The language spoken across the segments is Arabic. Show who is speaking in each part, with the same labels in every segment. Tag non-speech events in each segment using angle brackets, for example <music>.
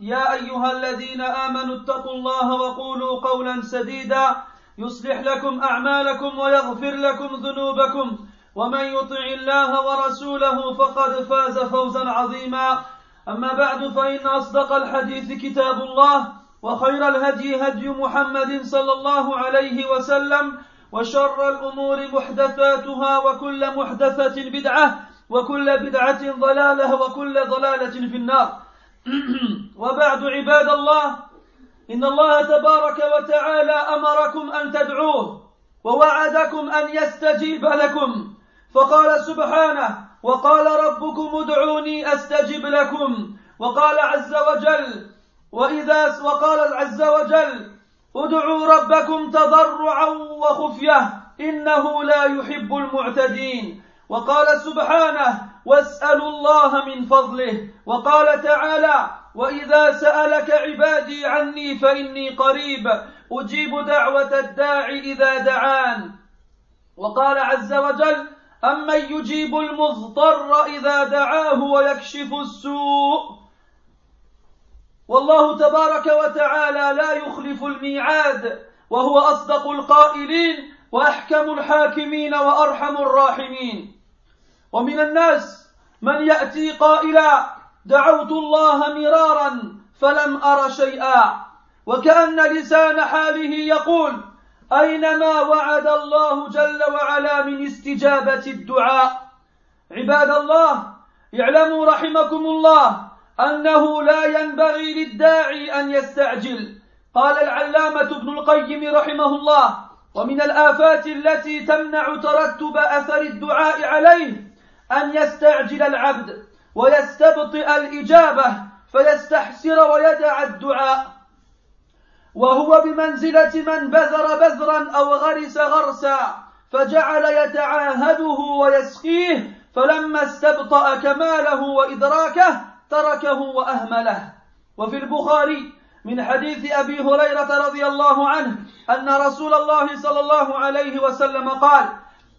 Speaker 1: يا أيها الذين آمنوا اتقوا الله وقولوا قولا سديدا يصلح لكم أعمالكم ويغفر لكم ذنوبكم ومن يطع الله ورسوله فقد فاز فوزا عظيما أما بعد فإن أصدق الحديث كتاب الله وخير الهدي هدي محمد صلى الله عليه وسلم وشر الأمور محدثاتها وكل محدثة بدعة وكل بدعة ضلالة وكل ضلالة في النار. <clears throat> وبعد عباد الله إن الله تبارك وتعالى أمركم أن تدعوه ووعدكم أن يستجيب لكم. فقال سبحانه وقال ربكم ادعوني أستجب لكم. وقال عز وجل وإذا وقال عز وجل ادعوا ربكم تضرعا وخفية إنه لا يحب المعتدين. وقال سبحانه واسألوا الله من فضله. وقال تعالى وإذا سألك عبادي عني فإني قريب أجيب دعوة الداع إذا دعان. وقال عز وجل أمن يجيب المضطر إذا دعاه ويكشف السوء؟ والله تبارك وتعالى لا يخلف الميعاد وهو أصدق القائلين وأحكم الحاكمين وأرحم الراحمين. ومن الناس من يأتي قائلا دعوت الله مرارا فلم أر شيئا. وكأن لسان حاله يقول أينما وعد الله جل وعلا من استجابة الدعاء. عباد الله اعلموا رحمكم الله أنه لا ينبغي للداعي أن يستعجل. قال العلامة ابن القيم رحمه الله ومن الآفات التي تمنع ترتب أثر الدعاء عليه أن يستعجل العبد. ويستبطئ الإجابة فيستحسر ويدع الدعاء. وهو بمنزلة من بذر بذرا أو غرس غرسا فجعل يتعاهده ويسقيه فلما استبطأ كماله وإدراكه تركه وأهمله. وفي البخاري من حديث أبي هريرة رضي الله عنه أن رسول الله صلى الله عليه وسلم قال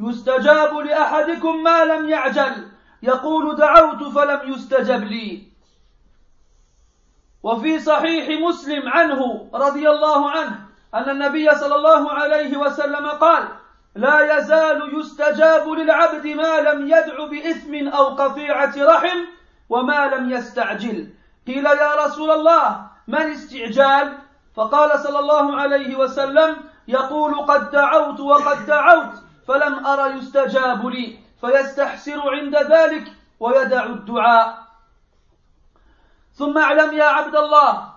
Speaker 1: يستجاب لأحدكم ما لم يعجل. يقول دعوت فلم يستجب لي. وفي صحيح مسلم عنه رضي الله عنه أن النبي صلى الله عليه وسلم قال لا يزال يستجاب للعبد ما لم يدع بإثم أو قطيعة رحم وما لم يستعجل. قيل يا رسول الله ما الاستعجال فقال صلى الله عليه وسلم يقول قد دعوت وقد دعوت فلم ار يستجاب لي. فيستحسر عند ذلك ويدع الدعاء. ثم اعلم يا عبد الله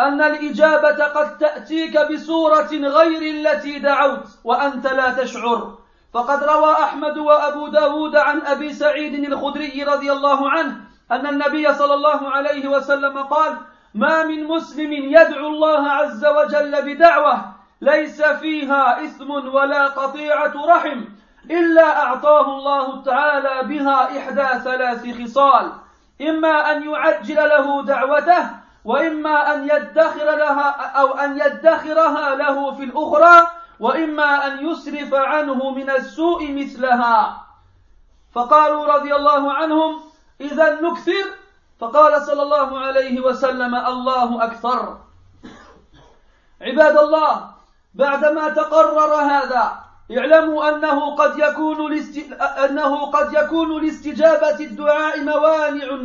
Speaker 1: أن الإجابة قد تأتيك بصورة غير التي دعوت وأنت لا تشعر. فقد روى أحمد وأبو داود عن أبي سعيد الخدري رضي الله عنه أن النبي صلى الله عليه وسلم قال ما من مسلم يدعو الله عز وجل بدعوة ليس فيها إثم ولا قطيعة رحم إلا أعطاه الله تعالى بها إحدى ثلاث خصال. إما أن يعجل له دعوته وإما أن يدخر لها أو أن يدخرها له في الأخرى وإما أن يسرف عنه من السوء مثلها. فقالوا رضي الله عنهم إذا نكثر؟ فقال صلى الله عليه وسلم الله أكثر. عباد الله بعدما تقرر هذا اعلموا أنه قد يكون لاست... أنه قد يكون لاستجابة الدعاء موانع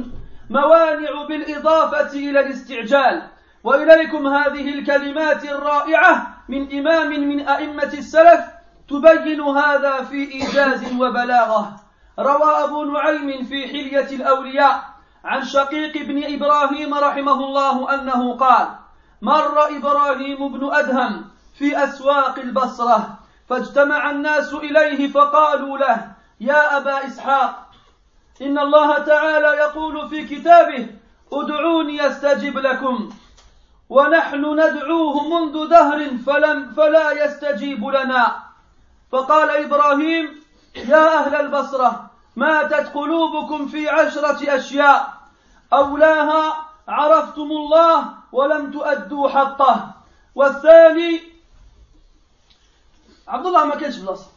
Speaker 1: موانع بالإضافة إلى الاستعجال. وإليكم هذه الكلمات الرائعة من إمام من أئمة السلف تبين هذا في إيجاز وبلاغة. روى أبو نعيم في حلية الأولياء عن شقيق بن إبراهيم رحمه الله أنه قال مر إبراهيم بن أدهم في أسواق البصرة فاجتمع الناس إليه فقالوا له يا أبا إسحاق إن الله تعالى يقول في كتابه ادعوني أستجب لكم ونحن ندعوه منذ دهر فلم فلا يستجيب لنا. فقال إبراهيم يا أهل البصرة ماتت قلوبكم في عشرة أشياء أولاها عرفتم الله ولم تؤدوا حقه والثاني عبد الله ما كانش بلاصة.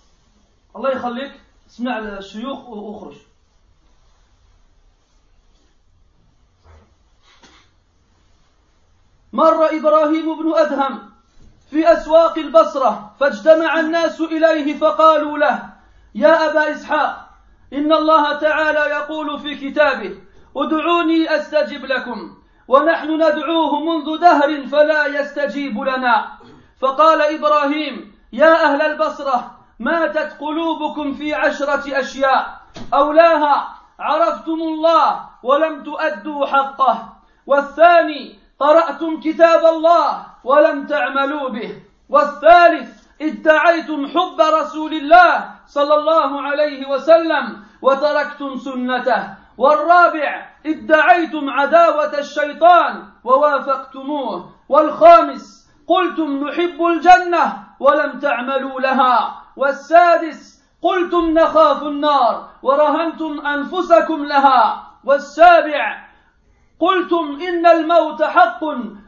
Speaker 1: الله يخليك اسمع الشيوخ وأخرج. مر إبراهيم بن أدهم في أسواق البصرة فاجتمع الناس إليه فقالوا له يا أبا إسحاق إن الله تعالى يقول في كتابه ادعوني أستجب لكم ونحن ندعوه منذ دهر فلا يستجيب لنا. فقال إبراهيم يا أهل البصرة ماتت قلوبكم في عشرة أشياء. أولاها عرفتم الله ولم تؤدوا حقه. والثاني قرأتم كتاب الله ولم تعملوا به. والثالث ادعيتم حب رسول الله صلى الله عليه وسلم وتركتم سنته. والرابع ادعيتم عداوة الشيطان ووافقتموه. والخامس قلتم نحب الجنة ولم تعملوا لها. والسادس قلتم نخاف النار ورهنتم أنفسكم لها. والسابع قلتم إن الموت حق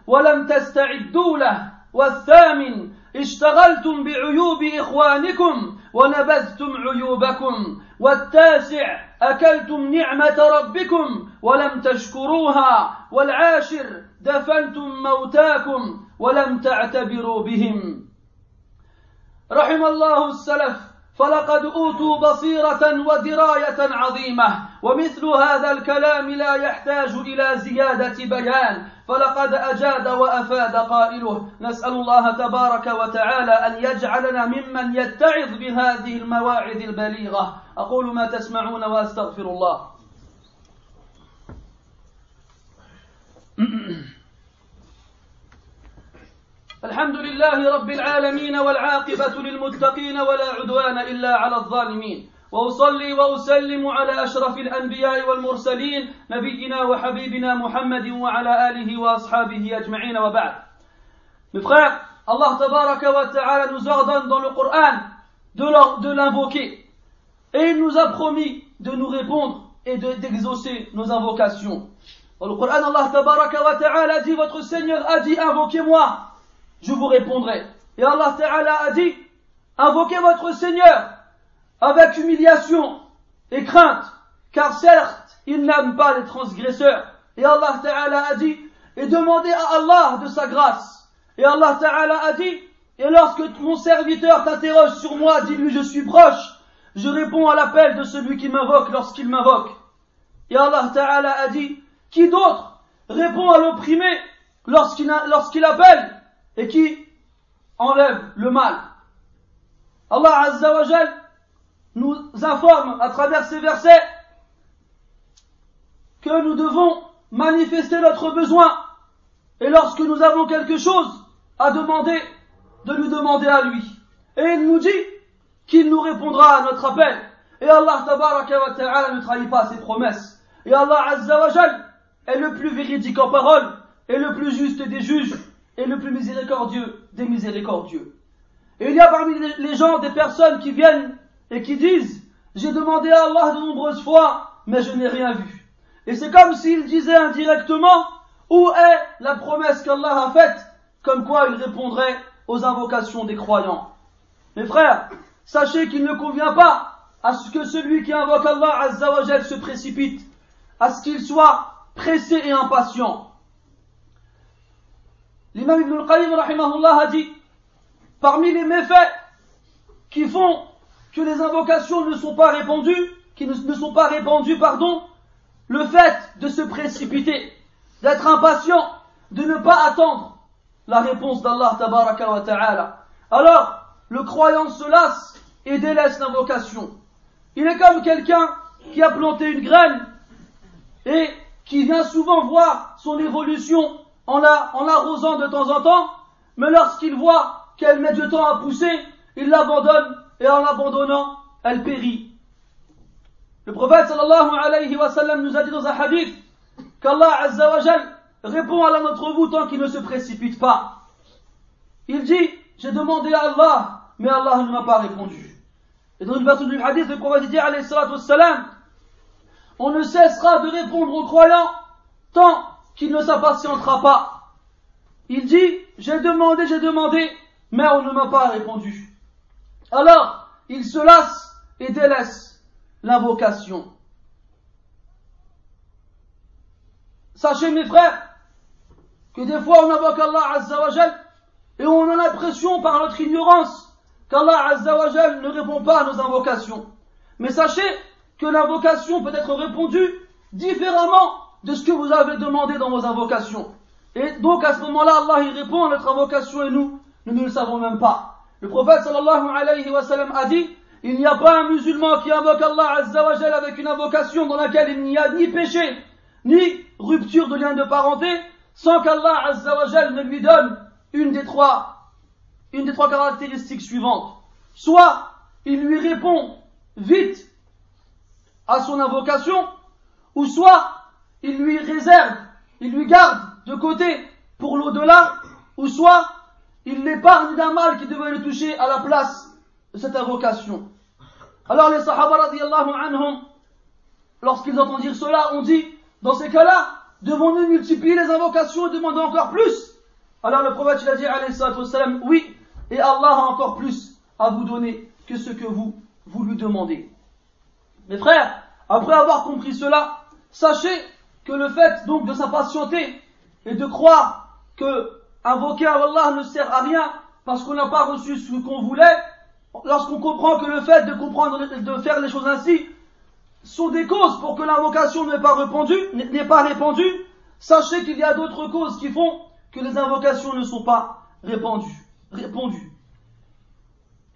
Speaker 1: ولم تستعدوا له. والثامن اشتغلتم بعيوب إخوانكم ونبذتم عيوبكم. والتاسع أكلتم نعمة ربكم ولم تشكروها. والعاشر دفنتم موتاكم ولم تعتبروا بهم. رحم الله السلف فلقد أوتوا بصيرة ودراية عظيمة ومثل هذا الكلام لا يحتاج إلى زيادة بيان فلقد أجاد وأفاد قائله نسأل الله تبارك وتعالى أن يجعلنا ممن يتعظ بهذه المواعظ البليغة. أقول ما تسمعون وأستغفر الله. <clears throat> الحمد لله رب العالمين والعاقبة للمتقين ولا عدوان إلا على الظالمين. وأصلي وأسلم على أشرف الأنبياء والمرسلين نبينا وحبيبنا محمد وعلى آله وأصحابه أجمعين وبعد. مفخير الله تبارك وتعالى نزغدا dans القرآن Coran de, de l'invoquer. Et il nous a promis de nous répondre et d'exaucer de, nos invocations. Dans le Coran Allah تبارك وتعالى dit votre Seigneur a dit invoquez-moi. Je vous répondrai. Et Allah Ta'ala a dit, invoquez votre Seigneur avec humiliation et crainte, car certes, il n'aime pas les transgresseurs. Et Allah Ta'ala a dit, et demandez à Allah de sa grâce. Et Allah Ta'ala a dit, et lorsque mon serviteur t'interroge sur moi, dis-lui je suis proche, je réponds à l'appel de celui qui m'invoque lorsqu'il m'invoque. Et Allah Ta'ala a dit, qui d'autre répond à l'opprimé lorsqu'il appelle et qui enlève le mal. Allah Azza nous informe à travers ces versets que nous devons manifester notre besoin et lorsque nous avons quelque chose à demander, de lui demander à lui. Et il nous dit qu'il nous répondra à notre appel. Et Allah wa ta'ala ne trahit pas ses promesses. Et Allah Azza est le plus véridique en parole et le plus juste des juges et le plus miséricordieux des miséricordieux. Et il y a parmi les gens des personnes qui viennent et qui disent, j'ai demandé à Allah de nombreuses fois, mais je n'ai rien vu. Et c'est comme s'ils disaient indirectement, où est la promesse qu'Allah a faite, comme quoi il répondrait aux invocations des croyants. Mes frères, sachez qu'il ne convient pas à ce que celui qui invoque Allah Azzawajal se précipite, à ce qu'il soit pressé et impatient. L'imam Ibn al-Qayyim a dit parmi les méfaits qui font que les invocations ne sont pas répandues, qui ne, sont pas répandues, pardon, le fait de se précipiter, d'être impatient, de ne pas attendre la réponse d'Allah tabaraka ta'ala. Alors, le croyant se lasse et délaisse l'invocation. Il est comme quelqu'un qui a planté une graine et qui vient souvent voir son évolution en l'arrosant de temps en temps, mais lorsqu'il voit qu'elle met du temps à pousser, il l'abandonne et en l'abandonnant, elle périt. Le prophète sallallahu alayhi wa sallam nous a dit dans un hadith qu'Allah azza wa répond à l'un d'entre vous tant qu'il ne se précipite pas. Il dit, j'ai demandé à Allah, mais Allah ne m'a pas répondu. Et dans une version du hadith, le prophète dit, alayhi salam, on ne cessera de répondre aux croyants tant qu'il ne s'impatientera pas. Il dit, j'ai demandé, j'ai demandé, mais on ne m'a pas répondu. Alors, il se lasse et délaisse l'invocation. Sachez mes frères, que des fois on invoque Allah Azzawajal et on a l'impression par notre ignorance qu'Allah Azzawajal ne répond pas à nos invocations. Mais sachez que l'invocation peut être répondue différemment de ce que vous avez demandé dans vos invocations. Et donc à ce moment-là, Allah il répond à notre invocation et nous, nous ne le savons même pas. Le prophète sallallahu alayhi wa sallam a dit, il n'y a pas un musulman qui invoque Allah Azzawajal avec une invocation dans laquelle il n'y a ni péché, ni rupture de lien de parenté, sans qu'Allah Azzawajal ne lui donne une des trois, une des trois caractéristiques suivantes. Soit il lui répond vite à son invocation, ou soit il lui réserve, il lui garde de côté pour l'au-delà, ou soit il l'épargne d'un mal qui devait le toucher à la place de cette invocation. Alors les Sahaba radiallahu anhum, lorsqu'ils entendent dire cela, ont dit, dans ces cas-là, devons-nous multiplier les invocations et demander encore plus? Alors le prophète il a dit oui, et Allah a encore plus à vous donner que ce que vous, vous lui demandez. Mes frères, après avoir compris cela, sachez que le fait donc de s'impatienter et de croire que invoquer Allah ne sert à rien parce qu'on n'a pas reçu ce qu'on voulait, lorsqu'on comprend que le fait de comprendre, de faire les choses ainsi, sont des causes pour que l'invocation n'est pas répandue, n'est pas répandue, sachez qu'il y a d'autres causes qui font que les invocations ne sont pas répandues, répondues.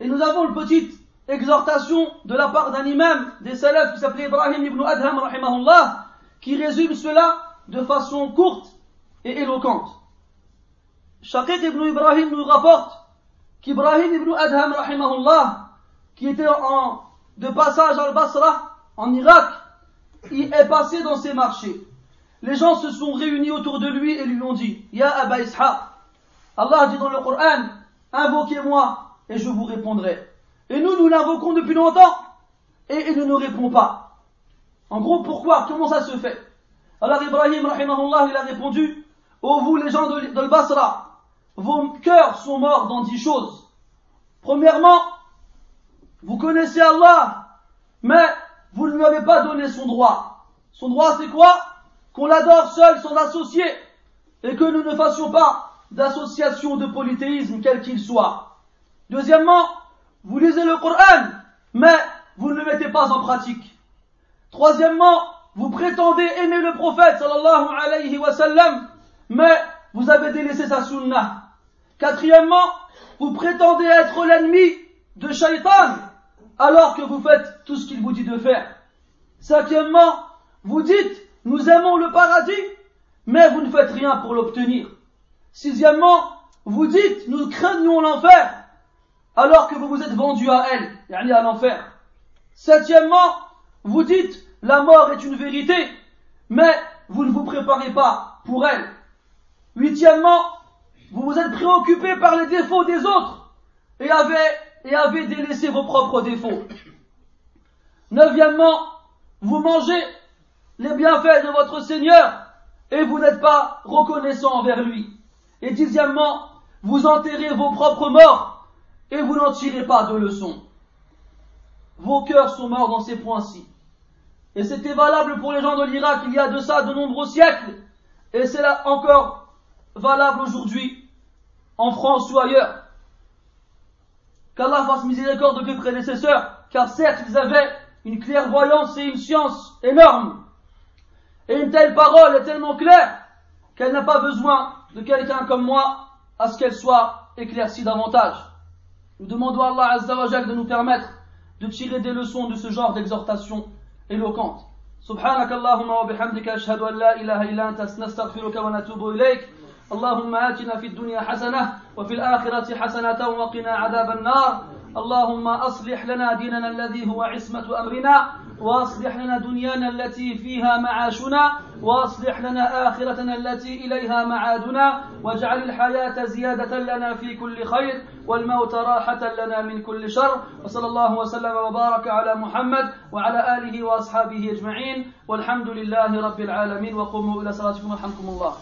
Speaker 1: Et nous avons une petite exhortation de la part d'un imam des salafs qui s'appelait Ibrahim ibn Adham rahimahullah, qui résume cela de façon courte et éloquente. Shaqiq ibn Ibrahim nous rapporte qu'Ibrahim ibn Adham rahimahullah, qui était en, de passage al-Basra, en Irak, il est passé dans ses marchés. Les gens se sont réunis autour de lui et lui ont dit, Ya Abba Ishaq, Allah dit dans le Coran, invoquez-moi et je vous répondrai. Et nous, nous l'invoquons depuis longtemps et il ne nous répond pas. En gros, pourquoi Comment ça se fait? Alors Ibrahim, rahimahullah, il a répondu, Oh vous les gens de, de Basra, vos cœurs sont morts dans dix choses. Premièrement, vous connaissez Allah, mais vous ne lui avez pas donné son droit. Son droit, c'est quoi? Qu'on l'adore seul, sans associé, et que nous ne fassions pas d'association de polythéisme, quel qu'il soit. Deuxièmement, vous lisez le Coran, mais vous ne le mettez pas en pratique. Troisièmement, vous prétendez aimer le prophète sallallahu alayhi wa sallam, mais vous avez délaissé sa sunnah. Quatrièmement, vous prétendez être l'ennemi de Shaitan, alors que vous faites tout ce qu'il vous dit de faire. Cinquièmement, vous dites, nous aimons le paradis, mais vous ne faites rien pour l'obtenir. Sixièmement, vous dites, nous craignons l'enfer, alors que vous vous êtes vendu à elle, à l'enfer. Septièmement, vous dites, la mort est une vérité, mais vous ne vous préparez pas pour elle. Huitièmement, vous vous êtes préoccupé par les défauts des autres et avez et avez délaissé vos propres défauts. Neuvièmement, vous mangez les bienfaits de votre Seigneur et vous n'êtes pas reconnaissant envers lui. Et dixièmement, vous enterrez vos propres morts et vous n'en tirez pas de leçons. Vos cœurs sont morts dans ces points-ci. Et c'était valable pour les gens de l'Irak il y a de ça de nombreux siècles. Et c'est là encore valable aujourd'hui, en France ou ailleurs. Qu'Allah fasse miséricorde de mes prédécesseurs, car certes ils avaient une clairvoyance et une science énorme. Et une telle parole est tellement claire qu'elle n'a pas besoin de quelqu'un comme moi à ce qu'elle soit éclaircie davantage. Nous demandons à Allah Azzawajal de nous permettre de tirer des leçons de ce genre d'exhortation éloquente. سبحانك اللهم وبحمدك أشهد أن لا إله إلا أنت نستغفرك ونتوب إليك. اللهم آتنا في الدنيا حسنة وفي الآخرة حسنة وقنا عذاب النار. اللهم أصلح لنا ديننا الذي هو عصمة أمرنا. واصلح لنا دنيانا التي فيها معاشنا واصلح لنا آخرتنا التي إليها معادنا واجعل الحياة زيادة لنا في كل خير والموت راحة لنا من كل شر. وصلى الله وسلم وبارك على محمد وعلى آله وأصحابه أجمعين. والحمد لله رب العالمين. وقوموا إلى صلاتكم ورحمكم الله.